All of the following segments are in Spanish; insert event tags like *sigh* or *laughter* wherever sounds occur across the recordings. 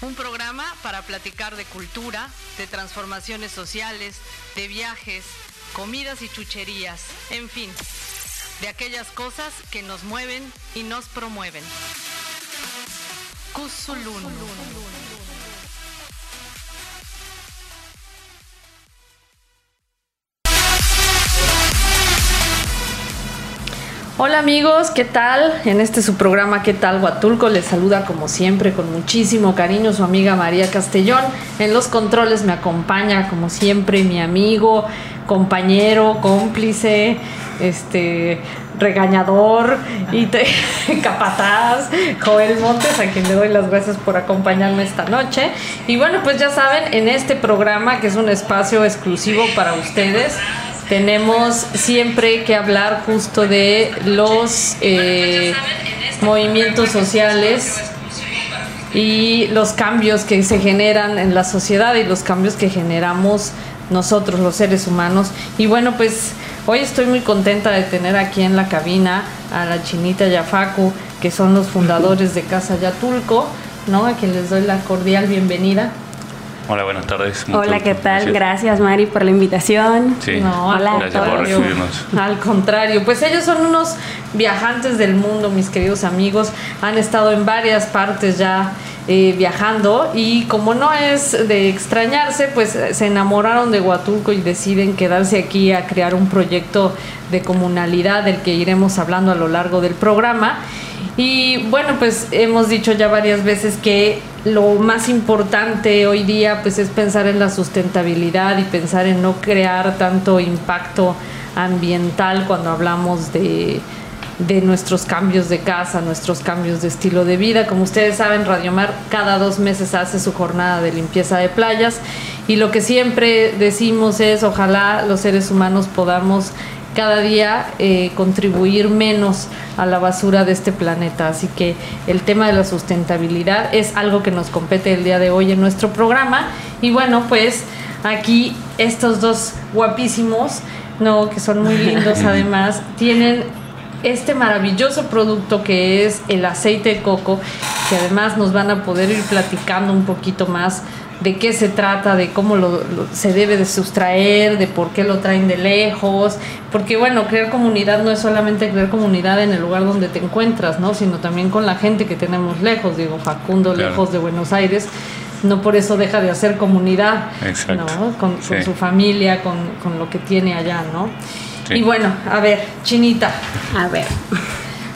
Un programa para platicar de cultura, de transformaciones sociales, de viajes, comidas y chucherías, en fin, de aquellas cosas que nos mueven y nos promueven. Hola amigos, ¿qué tal? En este su programa ¿Qué tal Huatulco? Les saluda como siempre con muchísimo cariño su amiga María Castellón. En los controles me acompaña como siempre mi amigo, compañero, cómplice, este regañador y *laughs* capataz Joel Montes, a quien le doy las gracias por acompañarme esta noche. Y bueno, pues ya saben, en este programa que es un espacio exclusivo para ustedes, tenemos siempre que hablar justo de los eh, movimientos sociales y los cambios que se generan en la sociedad y los cambios que generamos nosotros los seres humanos. Y bueno, pues hoy estoy muy contenta de tener aquí en la cabina a la chinita Yafacu, que son los fundadores de Casa Yatulco, ¿no? A quien les doy la cordial bienvenida. Hola, buenas tardes. Hola, ¿qué tal? Gracias. Mari por la invitación. Sí. No, Hola, gracias por recibirnos. Al contrario, pues ellos son unos viajantes del mundo, mis queridos amigos. Han estado en varias partes ya eh, viajando y como no es de extrañarse, pues se enamoraron de Huatulco y deciden quedarse aquí a crear un proyecto de comunalidad del que iremos hablando a lo largo del programa. Y bueno, pues hemos dicho ya varias veces que lo más importante hoy día pues es pensar en la sustentabilidad y pensar en no crear tanto impacto ambiental cuando hablamos de, de nuestros cambios de casa, nuestros cambios de estilo de vida. Como ustedes saben, Radio Mar cada dos meses hace su jornada de limpieza de playas y lo que siempre decimos es ojalá los seres humanos podamos cada día eh, contribuir menos a la basura de este planeta. Así que el tema de la sustentabilidad es algo que nos compete el día de hoy en nuestro programa. Y bueno, pues aquí estos dos guapísimos, no, que son muy lindos *laughs* además, tienen este maravilloso producto que es el aceite de coco, que además nos van a poder ir platicando un poquito más de qué se trata, de cómo lo, se debe de sustraer, de por qué lo traen de lejos, porque bueno, crear comunidad no es solamente crear comunidad en el lugar donde te encuentras, ¿no? sino también con la gente que tenemos lejos, digo, Facundo lejos de Buenos Aires, no por eso deja de hacer comunidad, ¿no? Con, su familia, con, con, lo que tiene allá, ¿no? Y bueno, a ver, Chinita. A ver.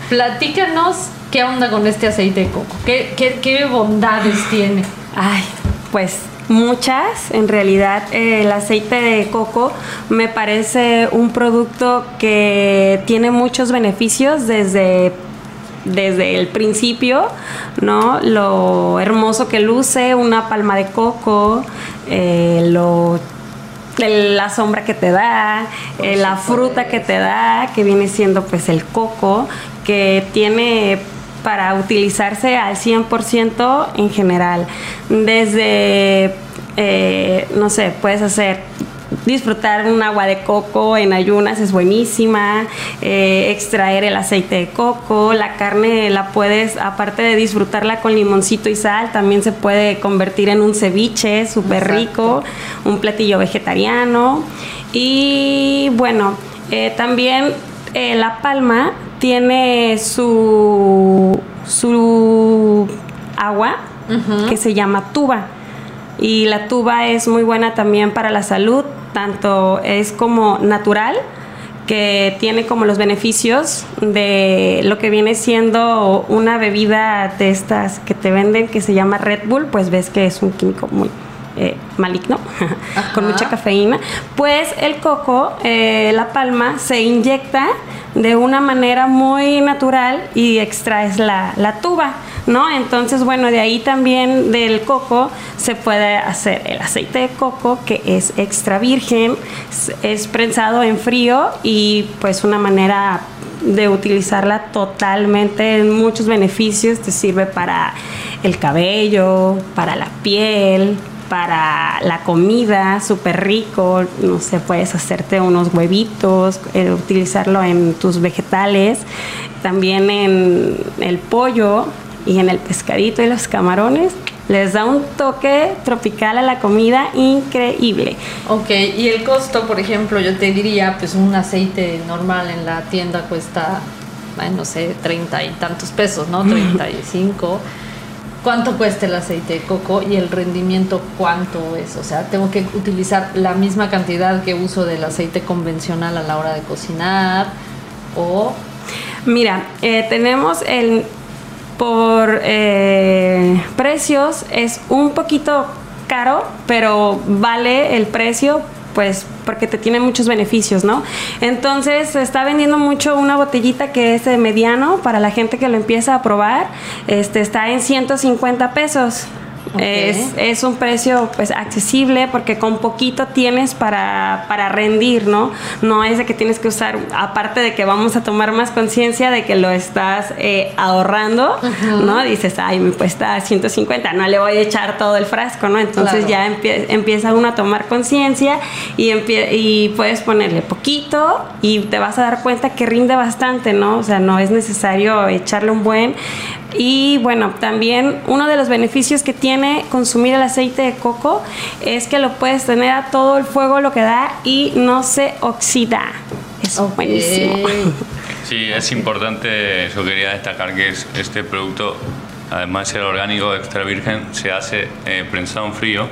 Platícanos qué onda con este aceite de coco, qué, qué, qué bondades tiene. Ay, pues muchas. En realidad el aceite de coco me parece un producto que tiene muchos beneficios desde desde el principio, ¿no? Lo hermoso que luce, una palma de coco, eh, lo la sombra que te da, eh, la fruta que te da, que viene siendo pues el coco, que tiene para utilizarse al 100% en general. Desde, eh, no sé, puedes hacer disfrutar un agua de coco en ayunas es buenísima, eh, extraer el aceite de coco, la carne la puedes, aparte de disfrutarla con limoncito y sal, también se puede convertir en un ceviche súper rico, un platillo vegetariano. Y bueno, eh, también la palma tiene su, su agua que se llama tuba. Y la tuba es muy buena también para la salud, tanto es como natural, que tiene como los beneficios de lo que viene siendo una bebida de estas que te venden que se llama Red Bull, pues ves que es un químico muy eh, maligno, *laughs* con mucha cafeína, pues el coco, eh, la palma, se inyecta de una manera muy natural y extraes la, la tuba. ¿no? Entonces, bueno, de ahí también del coco se puede hacer el aceite de coco que es extra virgen, es prensado en frío y pues una manera de utilizarla totalmente en muchos beneficios, te sirve para el cabello, para la piel, para la comida, súper rico, no sé, puedes hacerte unos huevitos, eh, utilizarlo en tus vegetales, también en el pollo, y en el pescadito y los camarones les da un toque tropical a la comida increíble. Ok, y el costo, por ejemplo, yo te diría, pues un aceite normal en la tienda cuesta, no sé, treinta y tantos pesos, ¿no? *laughs* 35. ¿Cuánto cuesta el aceite de coco y el rendimiento cuánto es? O sea, tengo que utilizar la misma cantidad que uso del aceite convencional a la hora de cocinar o... Mira, eh, tenemos el por eh, precios es un poquito caro, pero vale el precio pues porque te tiene muchos beneficios, ¿no? Entonces se está vendiendo mucho una botellita que es de mediano para la gente que lo empieza a probar, este está en 150 pesos. Es, es, un precio pues accesible porque con poquito tienes para, para, rendir, ¿no? No es de que tienes que usar, aparte de que vamos a tomar más conciencia de que lo estás eh, ahorrando, ¿no? Dices, ay, me cuesta 150, no le voy a echar todo el frasco, ¿no? Entonces ya empieza uno a tomar conciencia y, y puedes ponerle poquito y te vas a dar cuenta que rinde bastante, ¿no? O sea, no es necesario echarle un buen, y bueno, también uno de los beneficios que tiene consumir el aceite de coco es que lo puedes tener a todo el fuego lo que da y no se oxida. Es buenísimo. Sí, es importante, yo quería destacar que este producto además de ser orgánico extra virgen, se hace eh, prensado en frío,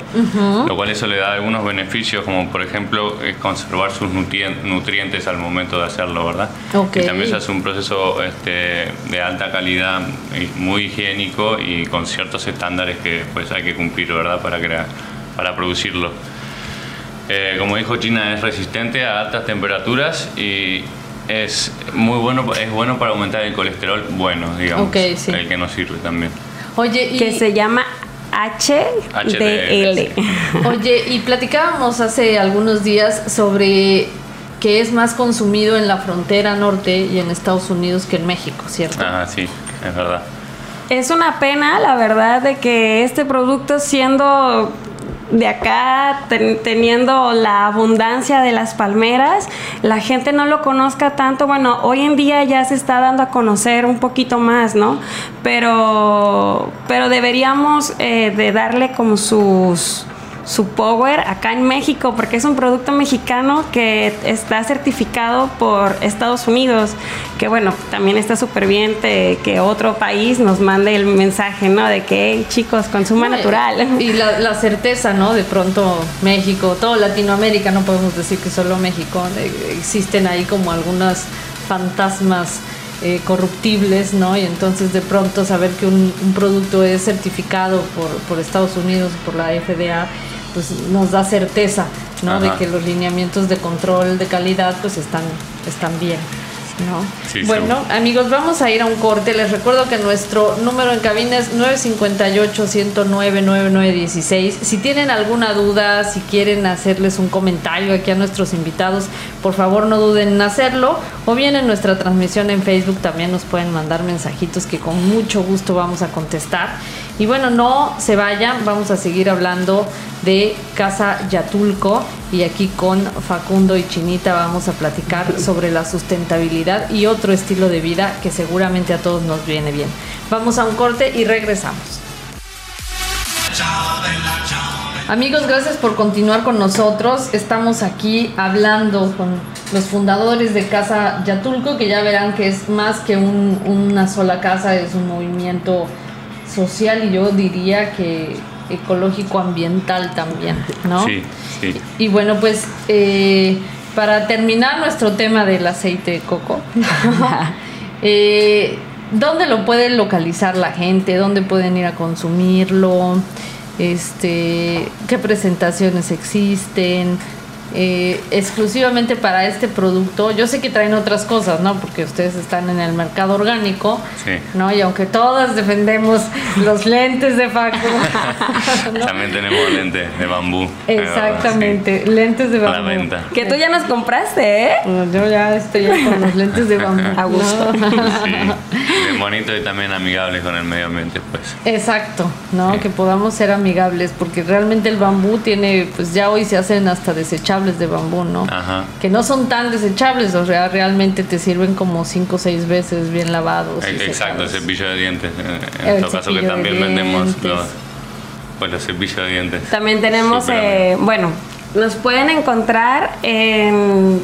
lo cual eso le da algunos beneficios, como por ejemplo eh, conservar sus nutrientes al momento de hacerlo, ¿verdad? Y también se hace un proceso este, de alta calidad, muy higiénico y con ciertos estándares que pues hay que cumplir, ¿verdad? Para, crear, para producirlo. Eh, como dijo China, es resistente a altas temperaturas y es muy bueno, es bueno para aumentar el colesterol bueno, digamos, el que nos sirve también. Oye, y... que se llama HDL. *laughs* Oye, y platicábamos hace algunos días sobre que es más consumido en la frontera norte y en Estados Unidos que en México, ¿cierto? Ah, sí, es verdad. Es una pena, la verdad, de que este producto siendo de acá teniendo la abundancia de las palmeras, la gente no lo conozca tanto. Bueno, hoy en día ya se está dando a conocer un poquito más, ¿no? Pero, pero deberíamos eh, de darle como sus su power acá en México, porque es un producto mexicano que está certificado por Estados Unidos, que bueno, también está súper bien que otro país nos mande el mensaje, ¿no? De que, chicos, consuma natural. *laughs* Y la, certeza, ¿no? De pronto México, todo Latinoamérica, no podemos decir que solo México, existen ahí como algunas fantasmas. Eh, corruptibles, ¿no? Y entonces de pronto saber que un, un producto es certificado por, por Estados Unidos, por la FDA, pues nos da certeza, ¿no? De que los lineamientos de control de calidad pues están, están bien. ¿no? bueno, amigos, vamos a ir a un corte. Les recuerdo que nuestro número en cabina es 958-109-9916. Si tienen alguna duda, si quieren hacerles un comentario aquí a nuestros invitados, por favor no duden en hacerlo. O bien en nuestra transmisión en Facebook también nos pueden mandar mensajitos que con mucho gusto vamos a contestar. Y bueno, no se vayan, vamos a seguir hablando de Casa Yatulco y aquí con Facundo y Chinita vamos a platicar sobre la sustentabilidad y otro estilo de vida que seguramente a todos nos viene bien. Vamos a un corte y regresamos. Amigos, gracias por continuar con nosotros. Estamos aquí hablando con los fundadores de Casa Yatulco, que ya verán que es más que una sola casa, es un movimiento social y yo diría que ecológico ambiental también, ¿no? Sí, sí. Y, bueno, pues eh, para terminar nuestro tema del aceite de coco, *laughs* eh, ¿dónde lo puede localizar la gente? ¿Dónde pueden ir a consumirlo? este, qué presentaciones existen, eh, exclusivamente para este producto. Yo sé que traen otras cosas, ¿no? Porque ustedes están en el mercado orgánico, Sí. ¿no? Y aunque todas defendemos los lentes de Facu, *laughs* ¿no? También tenemos lentes de bambú. Exactamente, lentes de Sí, a la bambú. venta. Que tú ya nos compraste, ¿eh? Bueno, Yo ya estoy con los lentes de bambú. A gusto. ¿no? Sí, bonito y también amigable con el medio ambiente, pues. Exacto, ¿no? Sí. Que podamos ser amigables, porque realmente el bambú tiene, pues ya hoy se hacen hasta desechables de bambú, ¿no? Ajá. Que no son tan desechables, o sea, realmente te sirven como cinco o seis veces bien lavados. y Exacto, el cepillo de dientes. En El nuestro caso que también vendemos los, pues los cepillos de dientes. También tenemos, eh, bueno, nos pueden encontrar en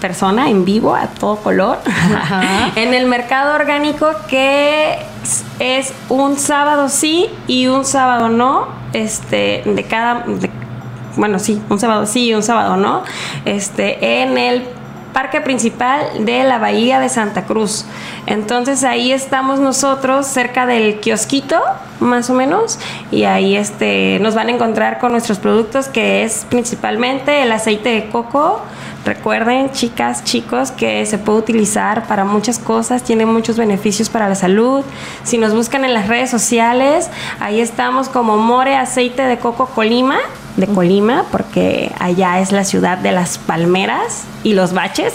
persona, en vivo, a todo color, Ajá. *laughs* en el mercado orgánico que es- es un sábado sí y un sábado no, este, de cada, de- bueno, sí, un sábado sí un sábado no, este, en el parque principal de la Bahía de Santa Cruz. Entonces ahí estamos nosotros cerca del kiosquito, más o menos, y ahí este, nos van a encontrar con nuestros productos que es principalmente el aceite de coco. Recuerden, chicas, chicos, que se puede utilizar para muchas cosas, tiene muchos beneficios para la salud. Si nos buscan en las redes sociales, ahí estamos como More Aceite de Coco Colima, de Colima, porque allá es la ciudad de las palmeras y los baches.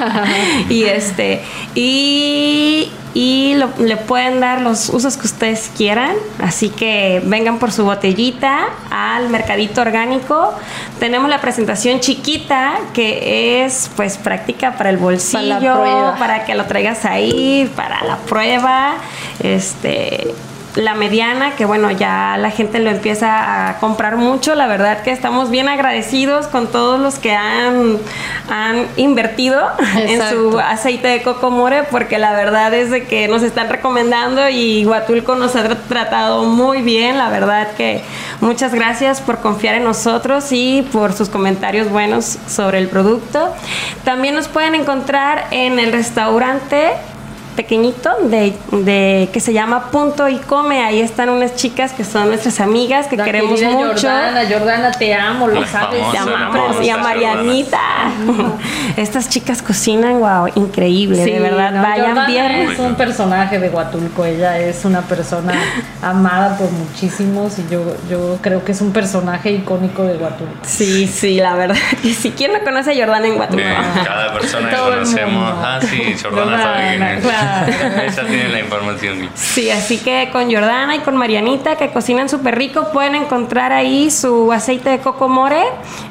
*laughs* y este, y, y lo- le pueden dar los usos que ustedes quieran. Así que vengan por su botellita al mercadito orgánico. Tenemos la presentación chiquita que es pues práctica para el bolsillo, prueba. para que lo traigas ahí, para la prueba. Este la mediana, que bueno, ya la gente lo empieza a comprar mucho. La verdad que estamos bien agradecidos con todos los que han, han invertido en su aceite de coco more, porque la verdad es de que nos están recomendando y Huatulco nos ha tra- tratado muy bien. La verdad que muchas gracias por confiar en nosotros y por sus comentarios buenos sobre el producto. También nos pueden encontrar en el restaurante pequeñito de, de- que se llama Punto y Come. Ahí están unas chicas que son nuestras amigas que La queremos mucho. Jordana, Jordana, te amo, lo La sabes. Famosa, amamos. Y a Marianita. Estas chicas cocinan, wow, increíble. Sí, de verdad, no, vayan Jordana viernes. Es un personaje de Huatulco, ella es una persona amada por muchísimos y yo, yo creo que es un personaje icónico de Huatulco. Sí, sí, la verdad. *laughs* Y si quién no conoce a Jordana en Huatulco. Cada persona que conocemos. Ah, sí, Jordana sabe quién es. claro. *laughs* Ella tiene la información. Sí, así que con Jordana y con Marianita, que cocinan súper rico, pueden encontrar ahí su aceite de coco more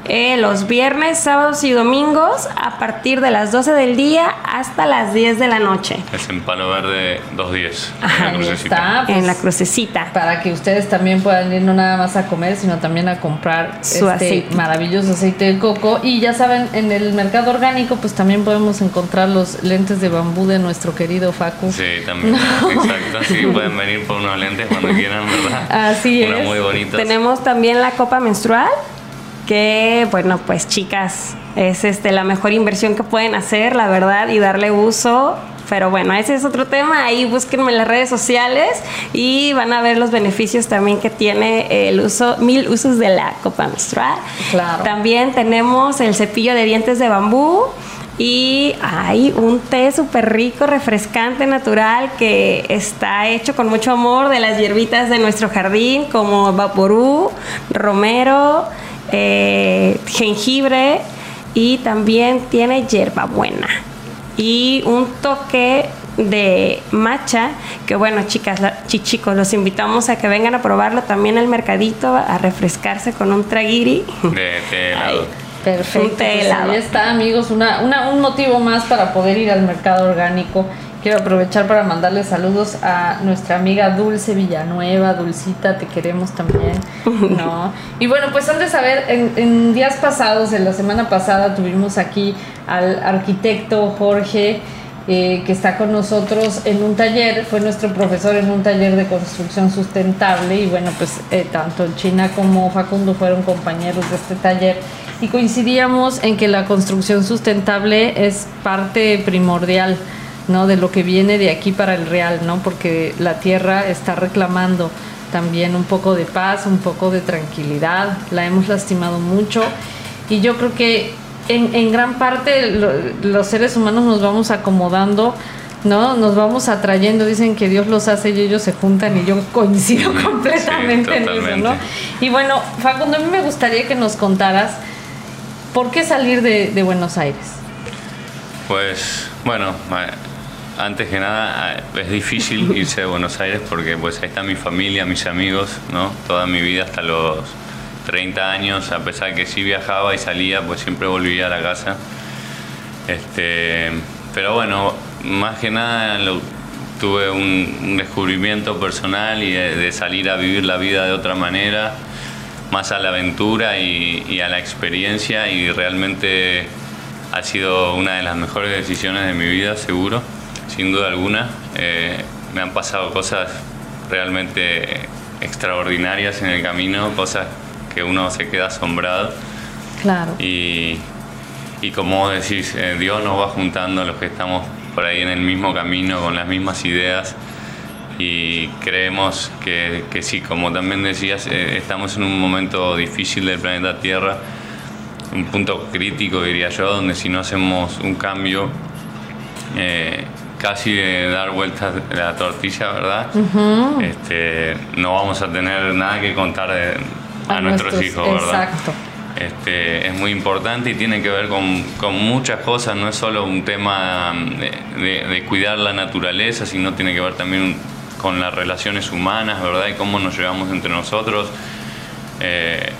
eh, los viernes, sábados y domingos a partir de las 12 del día hasta las 10 de la noche Es en Palo Verde 210. en la Ahí crucecita. está. pues, en la crucecita. Para que ustedes también puedan ir no nada más a comer, sino también a comprar Su este aceite. maravilloso aceite de coco. Y ya saben, en el mercado orgánico, pues también podemos encontrar los lentes de bambú de nuestro querido Facu. Sí, también. *laughs* Exacto. Sí, pueden venir por unos lentes cuando quieran, ¿verdad? Así Unos es. muy bonitos. Tenemos también la copa menstrual, que bueno, pues chicas, es este la mejor inversión que pueden hacer, la verdad, y darle uso. Pero bueno, ese es otro tema. Ahí búsquenme en las redes sociales y van a ver los beneficios también que tiene el uso, mil usos de la copa menstrual. Claro. También tenemos el cepillo de dientes de bambú. Y hay un té súper rico, refrescante, natural, que está hecho con mucho amor de las hierbitas de nuestro jardín, como vaporú, romero, eh, jengibre y también tiene hierbabuena. Y un toque de matcha, que bueno, chicas, chi- chicos, los invitamos a que vengan a probarlo también al mercadito, a refrescarse con un traguiri. De, de helado. Perfecto. Pues ahí está, amigos, una, una- un motivo más para poder ir al mercado orgánico. Quiero aprovechar para mandarle saludos a nuestra amiga Dulce Villanueva. Dulcita, te queremos también. *laughs* ¿no? Y bueno, pues han de saber, en, en días pasados, en la semana pasada, tuvimos aquí al arquitecto Jorge. Eh, que está con nosotros en un taller, fue nuestro profesor en un taller de construcción sustentable y bueno, pues eh, tanto China como Facundo fueron compañeros de este taller y coincidíamos en que la construcción sustentable es parte primordial ¿no? de lo que viene de aquí para el real, ¿no? porque la tierra está reclamando también un poco de paz, un poco de tranquilidad. La hemos lastimado mucho y yo creo que en, en gran parte los seres humanos nos vamos acomodando ¿no? Nos vamos atrayendo, dicen que Dios los hace y ellos se juntan y yo coincido completamente en eso, ¿no? Y bueno, Facundo, a mí me gustaría que nos contaras por qué salir de, de Buenos Aires. Pues, bueno, antes que nada es difícil *laughs* irse de Buenos Aires porque pues ahí está mi familia, mis amigos, ¿no? Toda mi vida hasta los 30 años, a pesar que sí viajaba y salía, pues siempre volvía a la casa. Este, pero bueno, más que nada tuve un, descubrimiento personal y de, salir a vivir la vida de otra manera, más a la aventura y, a la experiencia y realmente ha sido una de las mejores decisiones de mi vida, seguro, sin duda alguna. Eh, me han pasado cosas realmente extraordinarias en el camino, cosas que uno se queda asombrado. Claro. Y, y como decís, eh, Dios nos va juntando a los que estamos por ahí en el mismo camino, con las mismas ideas y creemos que, que sí, como también decías, eh, estamos en un momento difícil del planeta Tierra, un punto crítico diría yo, donde si no hacemos un cambio, eh, casi de dar vueltas de la tortilla, ¿verdad? este, no vamos a tener nada que contar a, nuestros, hijos, ¿verdad? Exacto. Este, es muy importante y tiene que ver con, con muchas cosas, no es solo un tema de, cuidar la naturaleza, sino tiene que ver también con las relaciones humanas, ¿verdad? Y cómo nos llevamos entre nosotros, eh,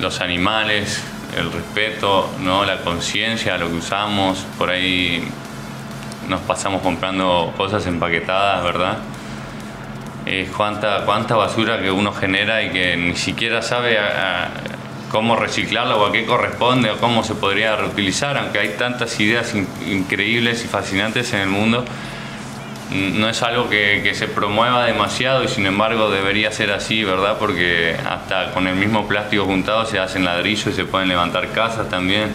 los animales, el respeto, ¿no? la conciencia, lo que usamos, por ahí nos pasamos comprando cosas empaquetadas, ¿verdad? Es cuánta, cuánta basura que uno genera y que ni siquiera sabe a, cómo reciclarlo o a qué corresponde o cómo se podría reutilizar, aunque hay tantas ideas increíbles y fascinantes en el mundo, no es algo que, se promueva demasiado y sin embargo debería ser así, ¿verdad? Porque hasta con el mismo plástico juntado se hacen ladrillos y se pueden levantar casas también.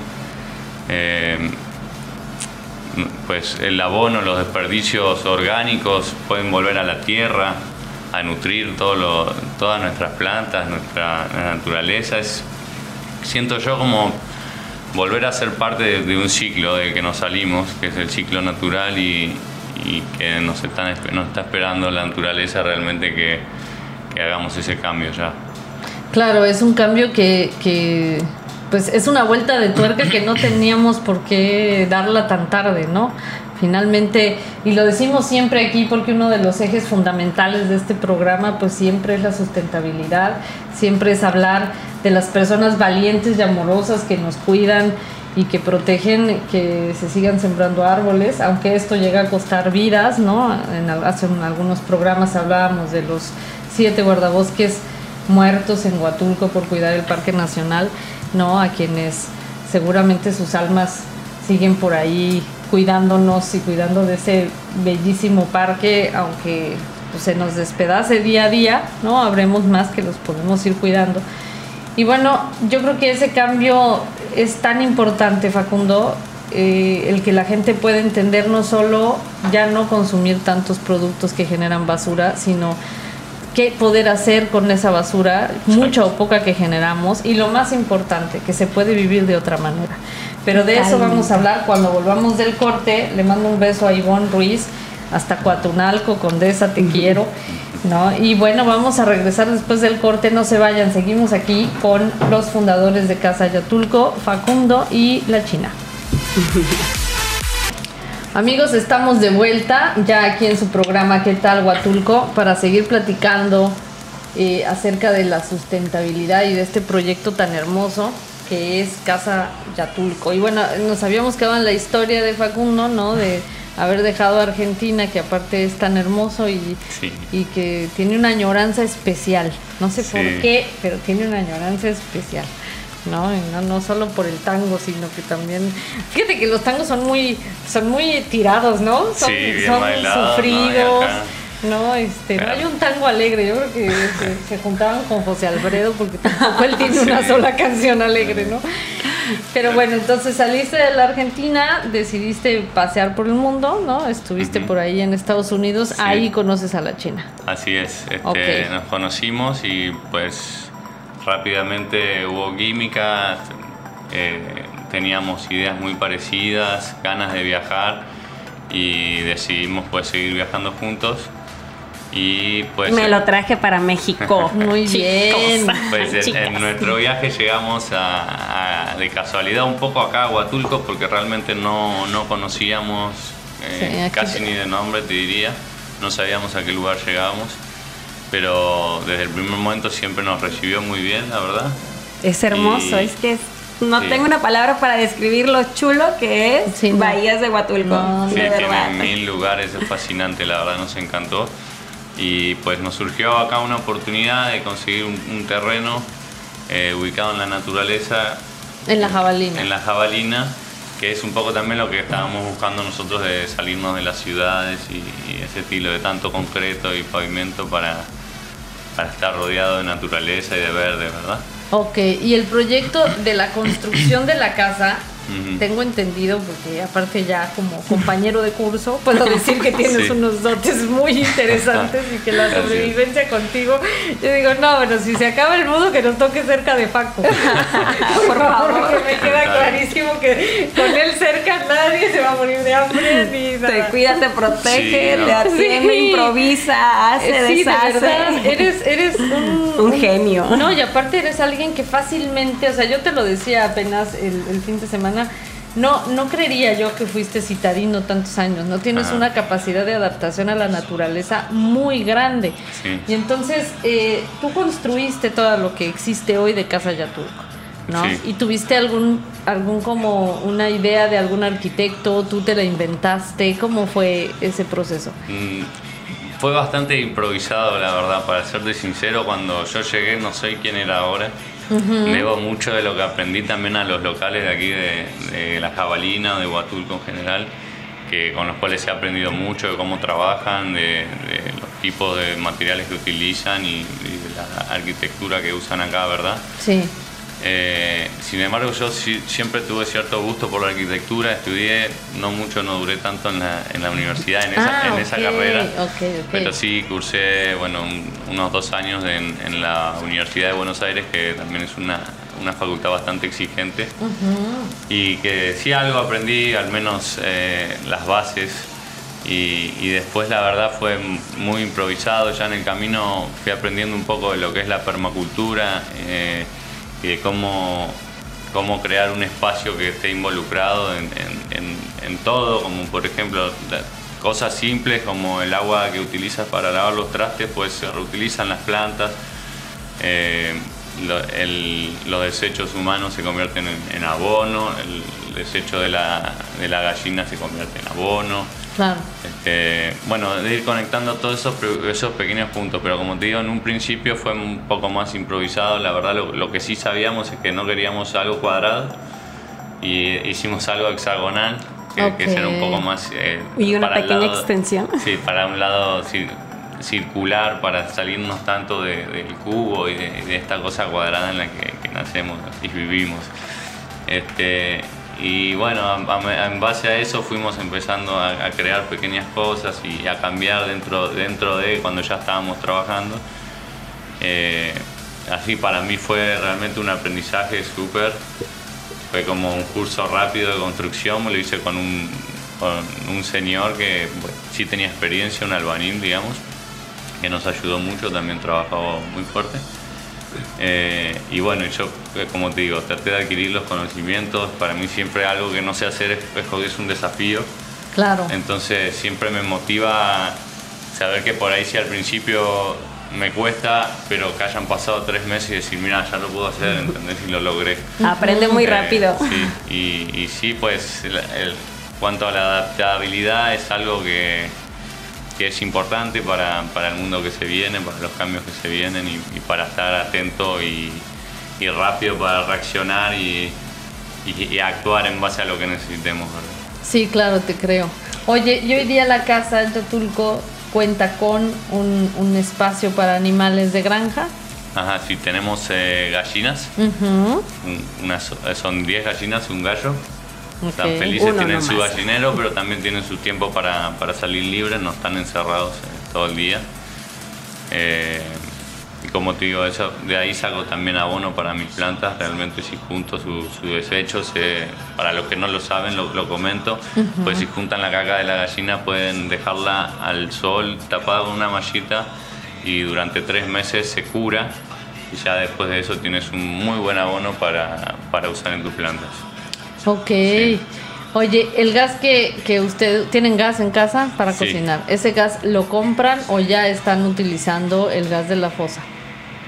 Eh, pues el abono, los desperdicios orgánicos pueden volver a la tierra, a nutrir todo todas nuestras plantas, nuestra naturaleza. Es siento yo como volver a ser parte de, un ciclo de que nos salimos, que es el ciclo natural y, que nos, están, nos está esperando la naturaleza realmente que, hagamos ese cambio ya. Claro, es un cambio que, que, pues es una vuelta de tuerca que no teníamos por qué darla tan tarde, ¿no? Finalmente, y lo decimos siempre aquí porque uno de los ejes fundamentales de este programa pues siempre es la sustentabilidad, siempre es hablar de las personas valientes y amorosas que nos cuidan y que protegen que se sigan sembrando árboles, aunque esto llega a costar vidas, ¿no? En, hace algunos programas hablábamos de los siete guardabosques muertos en Huatulco por cuidar el Parque Nacional, ¿no? A quienes seguramente sus almas siguen por ahí cuidándonos y cuidando de ese bellísimo parque, aunque pues, se nos despedace día a día, ¿no? Habremos más que los podemos ir cuidando. Y bueno, yo creo que ese cambio es tan importante, Facundo, eh, el que la gente pueda entender no solo ya no consumir tantos productos que generan basura, sino qué poder hacer con esa basura, mucha o poca que generamos, y lo más importante, que se puede vivir de otra manera. Pero de eso vamos a hablar cuando volvamos del corte. Le mando un beso a Ivonne Ruiz, hasta Cuatunalco, Condesa, te quiero. ¿no? Y bueno, vamos a regresar después del corte, no se vayan, seguimos aquí con los fundadores de Casa Yatulco, Facundo y la China. *laughs* Amigos, estamos de vuelta ya aquí en su programa ¿Qué tal Huatulco? para seguir platicando eh, acerca de la sustentabilidad y de este proyecto tan hermoso que es Casa Yatulco. Y bueno, nos habíamos quedado en la historia de Facundo, ¿no? De haber dejado a Argentina, que aparte es tan hermoso y, y que tiene una añoranza especial. No sé por qué, pero tiene una añoranza especial. ¿No? no, no solo por el tango, sino que también, fíjate que los tangos son muy, son muy tirados, ¿no? Son, son sufridos. ¿no? este, no hay un tango alegre, yo creo que se, juntaban con José Alfredo porque tampoco él tiene *laughs* una sola canción alegre, ¿no? Pero bueno, entonces saliste de la Argentina, decidiste pasear por el mundo, ¿no? Estuviste por ahí en Estados Unidos, ahí conoces a la China. Así es, este, nos conocimos y pues rápidamente hubo química, eh, teníamos ideas muy parecidas, ganas de viajar y decidimos pues seguir viajando juntos. Y pues me lo traje para México. *laughs* Muy bien. Pues en, nuestro viaje llegamos a, de casualidad un poco acá a Huatulco porque realmente no, no conocíamos eh, casi ni de nombre te diría, no sabíamos a qué lugar llegábamos, pero desde el primer momento siempre nos recibió muy bien, la verdad. Es hermoso, es que es no tengo una palabra para describir lo chulo que es Bahías de Huatulco. sí, tiene mil lugares, es fascinante, la verdad nos encantó. Y pues nos surgió acá una oportunidad de conseguir un, terreno eh, ubicado en la naturaleza. En la jabalina. En la jabalina, que es un poco también lo que estábamos buscando nosotros de salirnos de las ciudades y, ese estilo de tanto concreto y pavimento para, para estar rodeado de naturaleza y de verde, ¿verdad? Ok, y el proyecto de la construcción de la casa, tengo entendido, porque aparte ya como compañero de curso, puedo decir que tienes unos dotes muy interesantes y que la sobrevivencia contigo, yo digo, no, pero si se acaba el mundo, que nos toque cerca de Paco. *laughs* Por favor, *laughs* porque me queda clarísimo que con él cerca nadie se va a morir de hambre ni nada. Te cuida, te protege, te atiende, improvisa, hace, deshace. eres, eres un, *laughs* un genio. No, y aparte eres alguien que fácilmente, o sea, yo te lo decía apenas el, el fin de semana, no, no creería yo que fuiste citadino tantos años, ¿no? Tienes una capacidad de adaptación a la naturaleza muy grande. Y entonces eh, tú construiste todo lo que existe hoy de Casa Yaturco, ¿no? Y tuviste algún, algún como una idea de algún arquitecto, tú te la inventaste, ¿cómo fue ese proceso? Mm, fue bastante improvisado, la verdad, para serte sincero, cuando yo llegué no sé quién era ahora. Debo mucho de lo que aprendí también a los locales de aquí de, La Jabalina o de Huatulco en general, que, con los cuales he aprendido mucho de cómo trabajan, de, los tipos de materiales que utilizan y, de la arquitectura que usan acá, ¿verdad? Sí. Eh, sin embargo, yo siempre tuve cierto gusto por la arquitectura, estudié, no mucho, no duré tanto en la, en la universidad, en esa, ah, en esa carrera, pero sí cursé bueno, unos dos años en, la Universidad de Buenos Aires, que también es una, una facultad bastante exigente, y que sí algo aprendí, al menos eh, las bases, y, y, después la verdad fue muy improvisado, ya en el camino fui aprendiendo un poco de lo que es la permacultura. Eh, y de cómo, cómo crear un espacio que esté involucrado en, todo, como por ejemplo cosas simples como el agua que utilizas para lavar los trastes, pues se reutilizan las plantas, eh, los desechos humanos se convierten en, abono, el desecho de la, de la gallina se convierte en abono. Claro. Este, bueno, de ir conectando todos esos, esos pequeños puntos, pero como te digo, en un principio fue un poco más improvisado. La verdad, lo, que sí sabíamos es que no queríamos algo cuadrado y hicimos algo hexagonal, que, será un poco más. Eh, y una pequeña extensión. *laughs* Sí, para un lado circular, para salirnos tanto del cubo y de, esta cosa cuadrada en la que, que nacemos y vivimos. Este, y bueno, en base a eso fuimos empezando a, crear pequeñas cosas y a cambiar dentro, dentro de cuando ya estábamos trabajando. Eh, así para mí fue realmente un aprendizaje súper. Fue como un curso rápido de construcción, lo hice con un, un señor que sí tenía experiencia, un albañil, digamos, que nos ayudó mucho, también trabajó muy fuerte. Eh, y bueno, yo, eh, como te digo, traté de adquirir los conocimientos. Para mí siempre algo que no sé hacer es, es un desafío. Claro. Entonces siempre me motiva saber que por ahí si al principio me cuesta, pero que hayan pasado tres meses y decir, mira, ya lo puedo hacer, ¿entendés? Y lo logré. Aprende muy eh, rápido. Sí, y, y sí, pues el, cuanto a la adaptabilidad es algo que que es importante para, el mundo que se viene, para los cambios que se vienen y, para estar atento y, rápido para reaccionar y, actuar en base a lo que necesitemos. Sí, claro, te creo. Oye, y hoy día la casa de Tulco cuenta con un, espacio para animales de granja. Ajá, sí, tenemos eh, gallinas. unas, son 10 gallinas, un gallo. Están felices, tienen su gallinero, pero también tienen su tiempo para, salir libres, no están encerrados eh, todo el día. Eh, y como te digo, eso, de ahí saco también abono para mis plantas, realmente si junto sus su desechos, para los que no lo saben, lo, comento, pues si juntan la caca de la gallina pueden dejarla al sol tapada con una mallita y durante tres meses se cura y ya después de eso tienes un muy buen abono para, usar en tus plantas. Ok. Oye, el gas que, que ustedes tienen gas en casa para cocinar, ¿ese gas lo compran o ya están utilizando el gas de la fosa?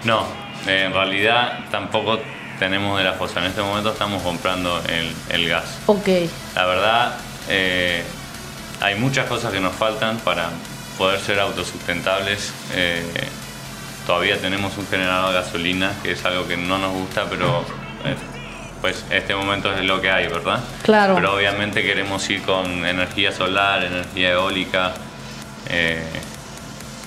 No, en realidad tampoco tenemos de la fosa. En este momento estamos comprando el, gas. Ok. La verdad, eh, hay muchas cosas que nos faltan para poder ser autosustentables. Eh, todavía tenemos un generador de gasolina, que es algo que no nos gusta, pero eh, pues este momento es lo que hay, ¿verdad? Claro. Pero obviamente queremos ir con energía solar, energía eólica. Eh,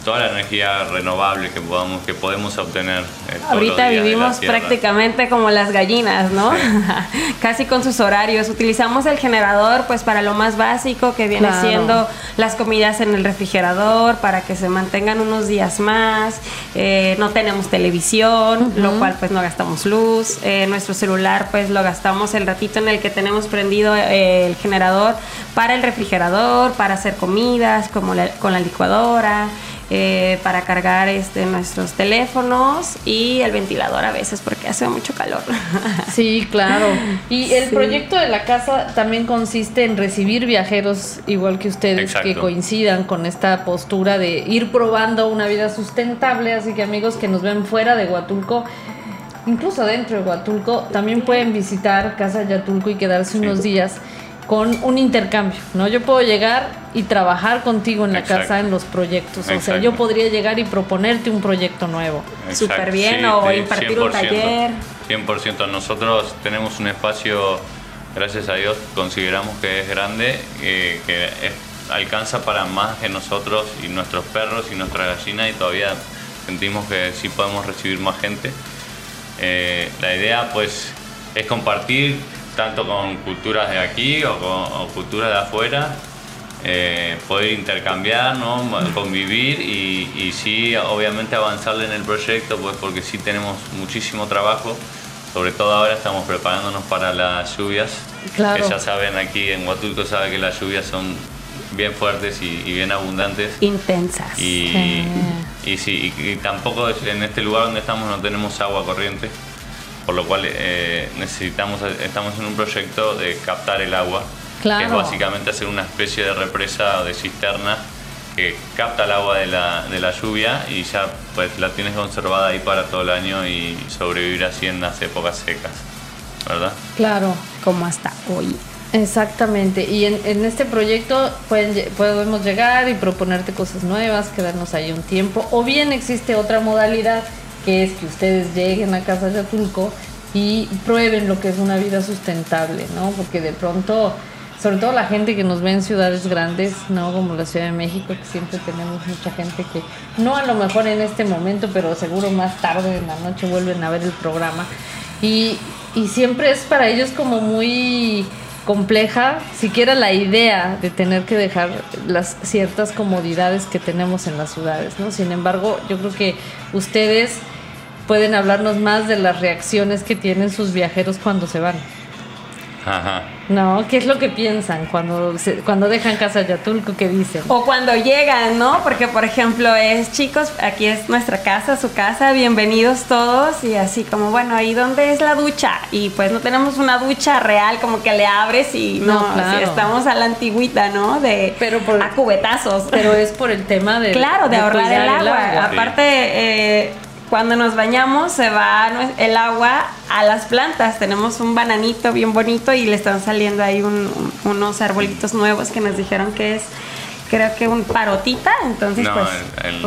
toda la energía renovable que podamos que podemos obtener. Eh, Ahorita vivimos prácticamente como las gallinas, ¿no? *laughs* Casi con sus horarios. Utilizamos el generador pues para lo más básico que viene siendo las comidas en el refrigerador para que se mantengan unos días más. Eh, no tenemos televisión, lo cual pues no gastamos luz. Eh, nuestro celular pues lo gastamos el ratito en el que tenemos prendido el generador para el refrigerador, para hacer comidas como con la licuadora. Eh, para cargar este, nuestros teléfonos y el ventilador a veces porque hace mucho calor. *laughs* Sí, claro. Y el proyecto de la casa también consiste en recibir viajeros igual que ustedes que coincidan con esta postura de ir probando una vida sustentable. Así que amigos que nos ven fuera de Huatulco, incluso dentro de Huatulco, también pueden visitar Casa Yatulco y quedarse unos días con un intercambio, ¿no? Yo puedo llegar y trabajar contigo en la casa en los proyectos, o sea, yo podría llegar y proponerte un proyecto nuevo. Súper bien, o impartir un taller. 100%, nosotros tenemos un espacio, gracias a Dios, consideramos que es grande, eh, que alcanza para más que nosotros y nuestros perros y nuestra gallina y todavía sentimos que sí podemos recibir más gente. Eh, la idea pues es compartir tanto con culturas de aquí o con culturas de afuera, eh, poder intercambiar, ¿no? convivir y, y, sí, obviamente avanzarle en el proyecto, pues porque sí tenemos muchísimo trabajo. Sobre todo ahora estamos preparándonos para las lluvias. Claro. Que ya saben, aquí en Huatulco sabe que las lluvias son bien fuertes y, bien abundantes. Intensas. Y, y sí, y tampoco en este lugar donde estamos no tenemos agua corriente por lo cual eh, necesitamos, estamos en un proyecto de captar el agua, que es básicamente hacer una especie de represa o de cisterna que capta el agua de la, de la lluvia y ya pues la tienes conservada ahí para todo el año y sobrevivir así en las épocas secas, ¿verdad? Claro. Como hasta hoy. Exactamente, y en, en este proyecto pueden, podemos llegar y proponerte cosas nuevas, quedarnos ahí un tiempo, o bien existe otra modalidad que es que ustedes lleguen a Casa de Atulco y prueben lo que es una vida sustentable, ¿no? Porque de pronto, sobre todo la gente que nos ve en ciudades grandes, ¿no? Como la Ciudad de México, que siempre tenemos mucha gente que, no a lo mejor en este momento, pero seguro más tarde en la noche vuelven a ver el programa. Y, y siempre es para ellos como muy compleja siquiera la idea de tener que dejar las ciertas comodidades que tenemos en las ciudades, ¿no? Sin embargo, yo creo que ustedes pueden hablarnos más de las reacciones que tienen sus viajeros cuando se van. Ajá. No, ¿qué es lo que piensan cuando, cuando dejan Casa Yatulco? ¿Qué dicen? O cuando llegan, ¿no? Porque, por ejemplo, es, chicos, aquí es nuestra casa, su casa, bienvenidos todos. Y así como, bueno, ¿y dónde es la ducha? Y pues no tenemos una ducha real, como que le abres y no, estamos a la antigüita, ¿no? De pero por, a cubetazos. Pero es por el tema de... Claro, de, ahorrar el agua. Aparte... Eh, cuando nos bañamos se va el agua a las plantas. Tenemos un bananito bien bonito y le están saliendo ahí unos arbolitos nuevos que nos dijeron que es creo que un parotita, entonces No, pues el.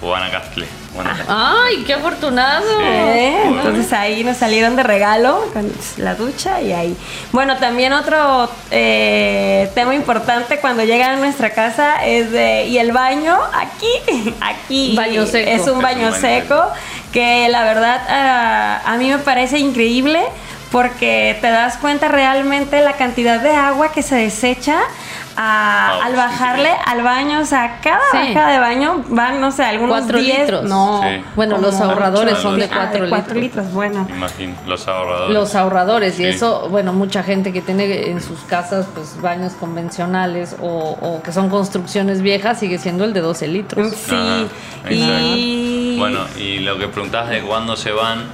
Guanacaste. Guanacaste. ¡Ay, qué afortunado! Eh, entonces ahí nos salieron de regalo con la ducha y ahí. Bueno, también otro eh, tema importante cuando llegan a nuestra casa es de, y el baño aquí, *laughs* aquí Baño seco. es un baño baño seco que la verdad ah, a mí me parece increíble porque te das cuenta realmente la cantidad de agua que se desecha a- Ah, al sí, bajarle sí. al baño, o sea, cada Sí. bajada de baño van, no sé, algunos Cuatro 10, litros. no, Sí. Bueno, los ahorradores son de litros. Ah, cuatro cuatro litros. litros, bueno. Imagino, los ahorradores. Los ahorradores, y eso, bueno, mucha gente que tiene en sus casas pues baños convencionales o, o que son construcciones viejas sigue siendo el de 12 litros. Sí, Ajá, y... Bueno, y lo que preguntabas de cuándo se van,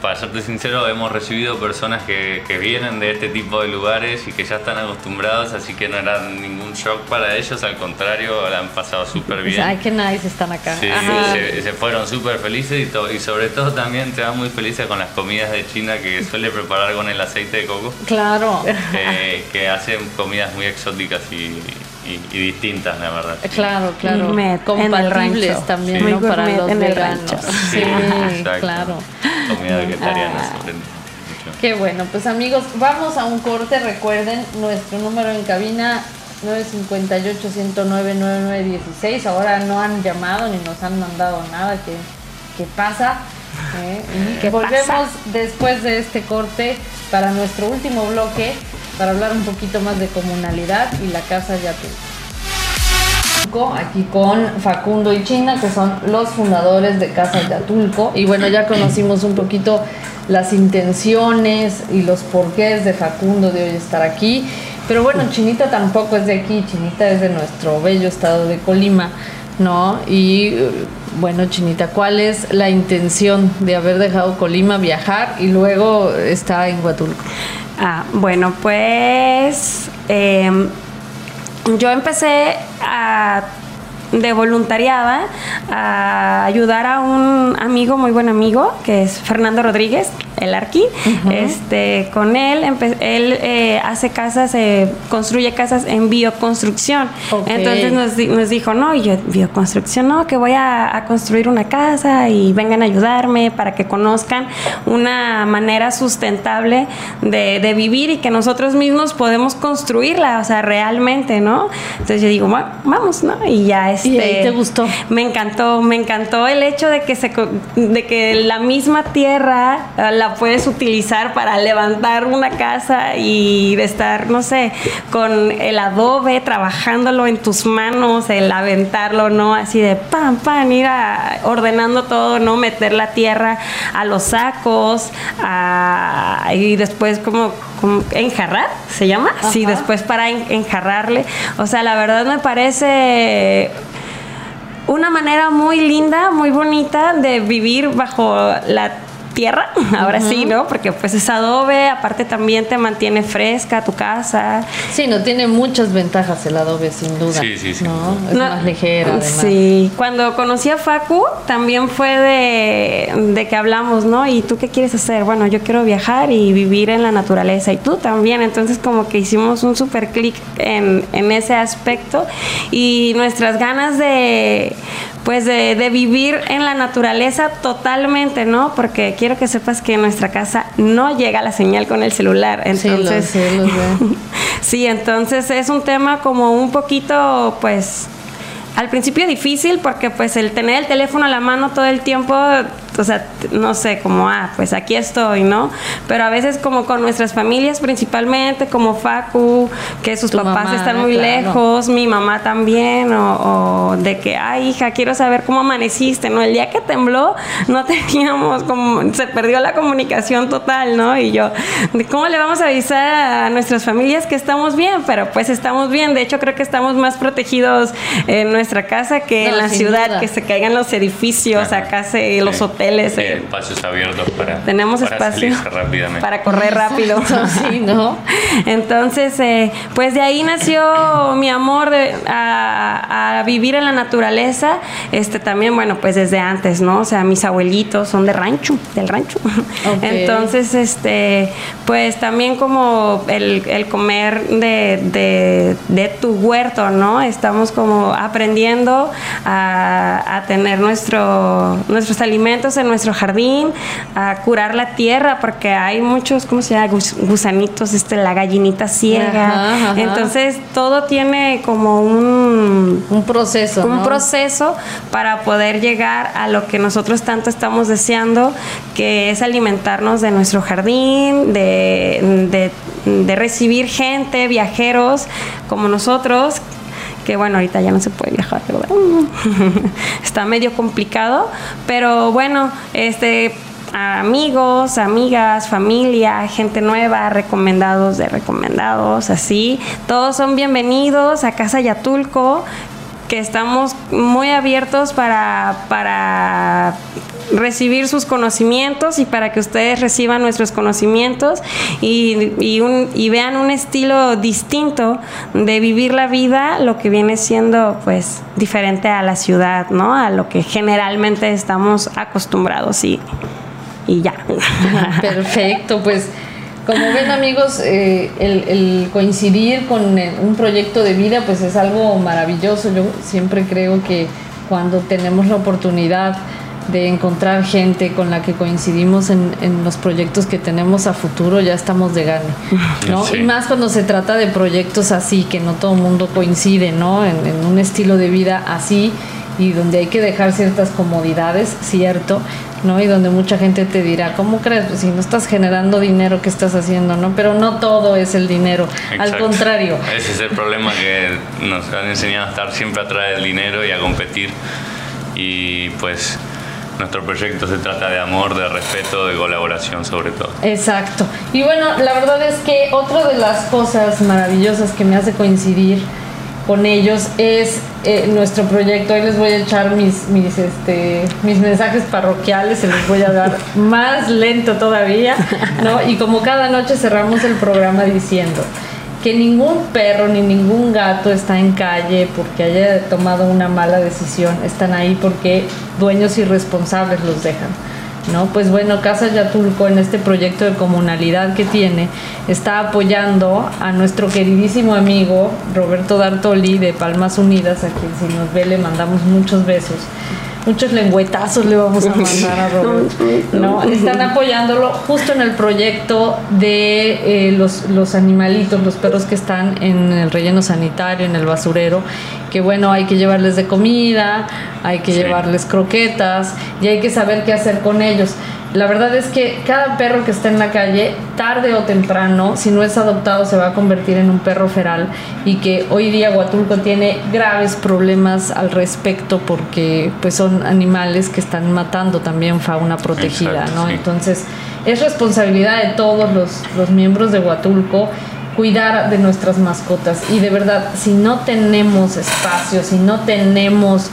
para serte sincero, hemos recibido personas que, que vienen de este tipo de lugares y que ya están acostumbrados, así que no era ningún shock para ellos, al contrario, la han pasado súper bien. Ay, qué nice están acá. Sí, se, se fueron súper felices y, y sobre todo también te van muy felices con las comidas de China que suele preparar con el aceite de coco, Claro. que, que hacen comidas muy exóticas y, y- y distintas, la verdad. Claro, claro. Gourmet en el Compatibles rancho. también, Sí. Para los en el rancho. Sí, exacto. claro. Comida vegetariana, Ah. Qué bueno, pues amigos, vamos a un corte. Recuerden nuestro número en cabina 958-109-9916. Ahora no han llamado ni nos han mandado nada. ¿Qué, qué pasa? ¿Eh? Y ¿Qué volvemos pasa? después de este corte para nuestro último bloque para hablar un poquito más de comunalidad y la casa ya aquí con Facundo y China, que son los fundadores de Casa Yatulco. Y bueno, ya conocimos un poquito las intenciones y los porqués de Facundo de hoy estar aquí. Pero bueno, Chinita tampoco es de aquí, Chinita es de nuestro bello estado de Colima, ¿no? Y eh, bueno, Chinita, ¿cuál es la intención de haber dejado Colima viajar y luego está en Huatulco? Ah, bueno, pues em, yo empecé a de voluntariada a ayudar a un amigo, muy buen amigo, que es Fernando Rodríguez, el Arqui. este, con él, él eh, hace casas, eh, construye casas en bioconstrucción. Entonces nos, di- nos dijo, no, y yo, bioconstrucción, no, que voy a, a construir una casa y vengan a ayudarme para que conozcan una manera sustentable de, de vivir y que nosotros mismos podemos construirla, o sea, realmente, ¿no? Entonces yo digo, "Va- vamos, ¿no? Y ya este... ¿Y ahí te gustó? Me encantó, me encantó el hecho de que se de que la misma tierra eh, la puedes utilizar para levantar una casa y de estar, no sé, con el adobe trabajándolo en tus manos, el aventarlo, ¿no? Así de pam, pam, ir a- ordenando todo, ¿no? Meter la tierra a los sacos a- y después como enjarrar, ¿se llama? Sí, Ajá. después para en- enjarrarle. O sea, la verdad me parece una manera muy linda, muy bonita de vivir bajo la tierra, *laughs* ahora sí, ¿no? Porque pues es adobe, aparte también te mantiene fresca tu casa. Sí, no, tiene muchas ventajas el adobe, sin duda. Sí, sí, duda. Es No, más ligera, además. Sí, cuando conocí a Facu también fue de, de que hablamos, ¿no? ¿Y tú qué quieres hacer? Bueno, yo quiero viajar y vivir en la naturaleza y tú también, entonces como que hicimos un super clic en, en ese aspecto y nuestras ganas de pues de, de vivir en la naturaleza totalmente, ¿no? Porque quiero que sepas que en nuestra casa no llega la señal con el celular, Sí, lo entonces sé, lo *laughs* sé. Sí, entonces es un tema como un poquito, pues, al principio difícil porque pues el tener el teléfono a la mano todo el tiempo, o sea, no sé, como, ah, pues aquí estoy, ¿no? Pero a veces como con nuestras familias principalmente, como Facu, que sus Tu papás mamá, están muy claro. lejos, mi mamá también, o, o de que, ay, hija, quiero saber cómo amaneciste, ¿no? El día que tembló no *laughs* teníamos como, se perdió la comunicación total, ¿no? Y yo, ¿de ¿cómo le vamos a avisar a nuestras familias que estamos bien? Pero pues estamos bien, de hecho creo que estamos más protegidos en nuestra casa que No, en la ciudad, duda. que se caigan los edificios, acá se, los hoteles Él es eh, el- espacios abiertos para, tenemos para espacio rápidamente. para correr rápido. *laughs* Sí, ¿no? *laughs* Entonces, eh, pues de ahí nació mi amor de- a, a vivir en la naturaleza. Este también, bueno, pues desde antes, ¿no? O sea, mis abuelitos son de rancho, del rancho. *laughs* Entonces, este, pues también como el, el comer de, de- de tu huerto, ¿no? Estamos como aprendiendo a, a tener nuestro, nuestros alimentos en nuestro jardín, a curar la tierra, porque hay muchos, ¿cómo se llama? Gus- Gusanitos, este, la gallinita ciega. Ajá, ajá. Entonces, todo tiene como un, Un proceso. un ¿no? proceso para poder llegar a lo que nosotros tanto estamos deseando, que es alimentarnos de nuestro jardín, de, de- de recibir gente, viajeros como nosotros. Que bueno, ahorita ya no se puede viajar, ¿verdad? *laughs* Está medio complicado, pero bueno, este amigos, amigas, familia, gente nueva, recomendados de recomendados, así. Todos son bienvenidos a Casa Yatulco, que estamos muy abiertos para, para recibir sus conocimientos y para que ustedes reciban nuestros conocimientos y, vean un estilo distinto de vivir la vida, lo que viene siendo pues diferente a la ciudad, ¿no? A lo que generalmente estamos acostumbrados y, y ya. *laughs* Perfecto, pues como ven amigos, eh, el, el coincidir con eh, un proyecto de vida pues es algo maravilloso. Yo siempre creo que cuando tenemos la oportunidad de encontrar gente con la que coincidimos en, en los proyectos que tenemos a futuro, ya estamos de gane, ¿no? Sí. Y más cuando se trata de proyectos así, que no todo el mundo coincide, ¿no? En, en un estilo de vida así y donde hay que dejar ciertas comodidades, cierto, ¿no? Y donde mucha gente te dirá, ¿cómo crees? Pues si no estás generando dinero, ¿qué estás haciendo, no? Pero no todo es el dinero, al contrario. Ese es el problema que nos han enseñado a estar siempre atrás del dinero y a competir. Y pues nuestro proyecto se trata de amor, de respeto, de colaboración sobre todo. Exacto. Y bueno, la verdad es que otra de las cosas maravillosas que me hace coincidir con ellos es eh, nuestro proyecto. Hoy les voy a echar mis, mis, este, mis mensajes parroquiales, se los voy a dar más lento todavía, ¿no? Y como cada noche cerramos el programa diciendo que ningún perro ni ningún gato está en calle porque haya tomado una mala decisión, están ahí porque dueños irresponsables los dejan. ¿no? Pues bueno, Casa Yatulco en este proyecto de comunalidad que tiene está apoyando a nuestro queridísimo amigo Roberto Dartoli de Palmas Unidas, a quien si nos ve le mandamos muchos besos. Muchos lengüetazos le vamos a mandar a *laughs* Roberto. ¿no? Están apoyándolo justo en el proyecto de eh, los, los animalitos, los perros que están en el relleno sanitario, en el basurero, que bueno, hay que llevarles de comida, hay que Sí. llevarles croquetas y hay que saber qué hacer con ellos. La verdad es que cada perro que está en la calle, tarde o temprano, si no es adoptado, se va a convertir en un perro feral y que hoy día Huatulco tiene graves problemas al respecto porque pues son animales que están matando también fauna protegida, Exacto, ¿no? sí. Entonces, es responsabilidad de todos los, los miembros de Huatulco cuidar de nuestras mascotas. Y de verdad, si no tenemos espacio, si no tenemos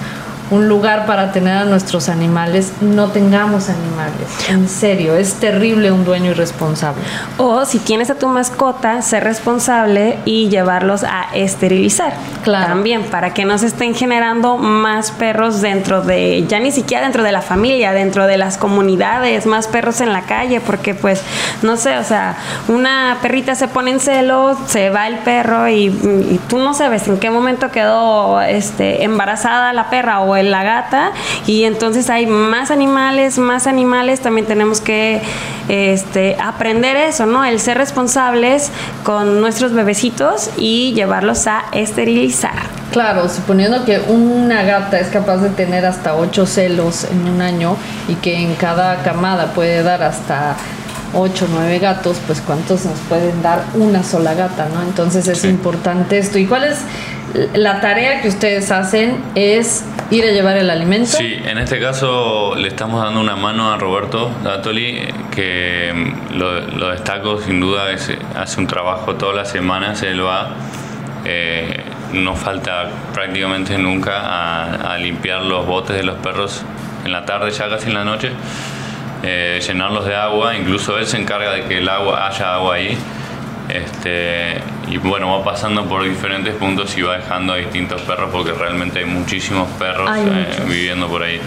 un lugar para tener a nuestros animales, no tengamos animales. En serio, es terrible un dueño irresponsable. O si tienes a tu mascota, ser responsable y llevarlos a esterilizar. Claro. También, para que no se estén generando más perros dentro de, ya ni siquiera dentro de la familia, dentro de las comunidades, más perros en la calle, porque pues, no sé, o sea, una perrita se pone en celo, se va el perro y, y tú no sabes en qué momento quedó este, embarazada la perra o el- la gata y entonces hay más animales, más animales, también tenemos que este, aprender eso, ¿no? El ser responsables con nuestros bebecitos y llevarlos a esterilizar. Claro, suponiendo que una gata es capaz de tener hasta ocho celos en un año y que en cada camada puede dar hasta 8 o 9 gatos, pues cuántos nos pueden dar una sola gata, ¿no? Entonces es Sí. importante esto. ¿Y cuál es la tarea que ustedes hacen? Es ir a llevar el alimento. Sí, en este caso le estamos dando una mano a Roberto Datoli, que mm, lo, lo destaco sin duda, es, hace un trabajo todas las semanas, él va, eh, no falta prácticamente nunca a, a limpiar los botes de los perros en la tarde, ya casi en la noche, eh, llenarlos de agua, incluso él se encarga de que el agua haya agua ahí. Este, y bueno, va pasando por diferentes puntos y va dejando a distintos perros porque realmente hay muchísimos perros eh, viviendo por ahí.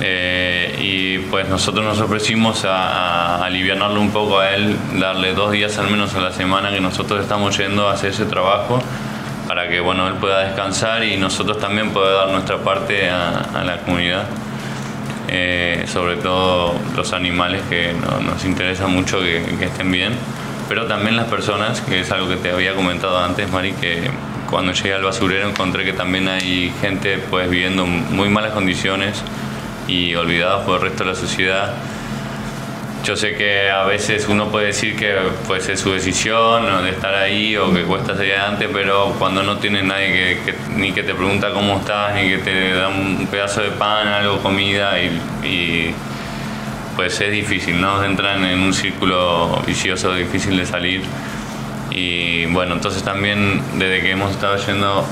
Eh, y pues nosotros nos ofrecimos a, a aliviarlo un poco a él, darle dos días al menos a la semana que nosotros estamos yendo a hacer ese trabajo para que bueno, él pueda descansar y nosotros también poder dar nuestra parte a, la comunidad. Eh, sobre todo los animales que nos interesa mucho que, estén bien, pero también las personas, que es algo que te había comentado antes, Mari, que cuando llegué al basurero encontré que también hay gente pues viviendo muy malas condiciones y olvidados por el resto de la sociedad. Yo sé que a veces uno puede decir que pues es su decisión de estar ahí o que cuesta salir adelante, pero cuando no tiene nadie que, ni que te pregunta cómo estás, ni que te da un pedazo de pan, algo, comida, y, pues es difícil, ¿no? Entran en un círculo vicioso difícil de salir. Y bueno, entonces también desde que hemos estado yendo,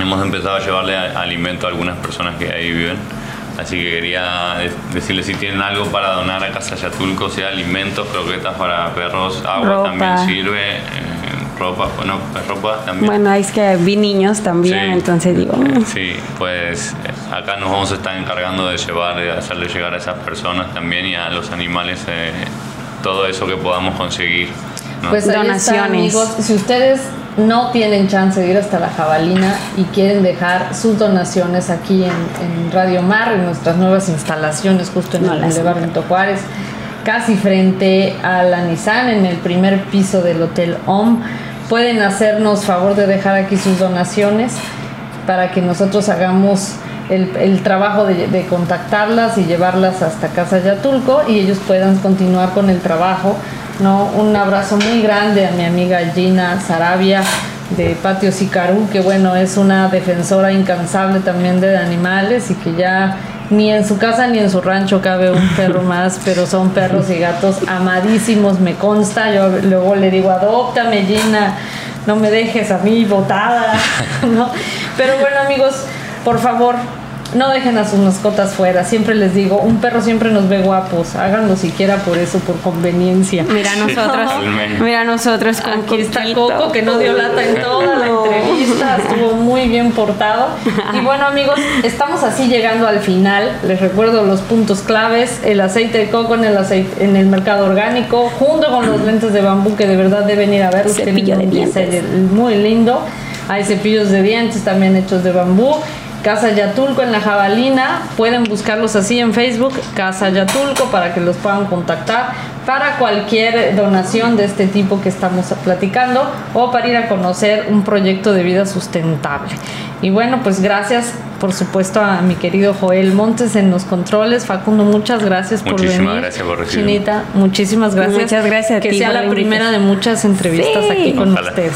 hemos empezado a llevarle alimento a algunas personas que ahí viven Así que quería decirles si tienen algo para donar a Casa Yatulco, sea alimentos, croquetas para perros, agua también sirve, eh, ropa, bueno, pues ropa también. Bueno, es que vi niños también, entonces digo. Mm. Sí, pues eh, acá nos vamos a estar encargando de llevar, de hacerle llegar a esas personas también y a los animales eh, todo eso que podamos conseguir. Pues donaciones. amigos, si ustedes no tienen chance de ir hasta la jabalina y quieren dejar sus donaciones aquí en, Radio Mar, en nuestras nuevas instalaciones, justo en el Boulevard Benito Juárez, casi frente a la Nissan, en el primer piso del Hotel OM, pueden hacernos favor de dejar aquí sus donaciones para que nosotros hagamos el, trabajo de, de, contactarlas y llevarlas hasta Casa Yatulco y ellos puedan continuar con el trabajo ¿no? Un abrazo muy grande a mi amiga Gina Sarabia de Patio Sicarú, que bueno, es una defensora incansable también de animales y que ya ni en su casa ni en su rancho cabe un perro más, pero son perros y gatos amadísimos, me consta. Yo luego le digo, adóptame, Gina, no me dejes a mí botada, *laughs* ¿no? Pero bueno, amigos, por favor, no dejen a sus mascotas fuera. Siempre les digo, un perro siempre nos ve guapos. Háganlo siquiera por eso, por conveniencia. Mira nosotros, mira nosotros con Aquí está Coco que no dio lata en toda la entrevista. Estuvo muy bien portado. Y bueno, amigos, estamos así llegando al final. Les recuerdo los puntos claves: el aceite de coco en el aceite, en el mercado orgánico, junto con los lentes de bambú que de verdad deben ir a verlos. Cepillo de dientes. Muy lindo. Hay cepillos de dientes también hechos de bambú Casa Yatulco en la Jabalina. Pueden buscarlos así en Facebook, Casa Yatulco, para que los puedan contactar para cualquier donación de este tipo que estamos platicando o para ir a conocer un proyecto de vida sustentable. Y bueno, pues gracias por supuesto a mi querido Joel Montes en los controles. Facundo, muchas gracias por venir. Muchísimas gracias por recibirme. Chinita, muchísimas gracias. Muchas gracias. Que sea la primera de muchas entrevistas aquí con ustedes.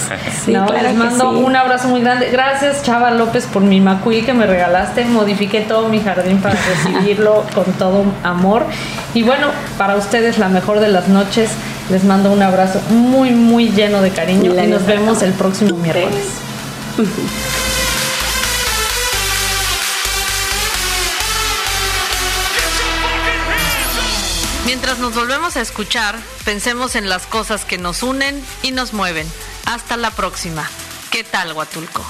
*laughs* les mando un abrazo muy grande. Gracias Chava López por mi macuí que me regalaste. Modifiqué todo mi jardín para recibirlo con todo amor. Y bueno, para ustedes la mejor de las noches. Les mando un abrazo muy, muy lleno de cariño y nos vemos el próximo miércoles. Mientras nos volvemos a escuchar, pensemos en las cosas que nos unen y nos mueven. Hasta la próxima. ¿Qué tal, Huatulco?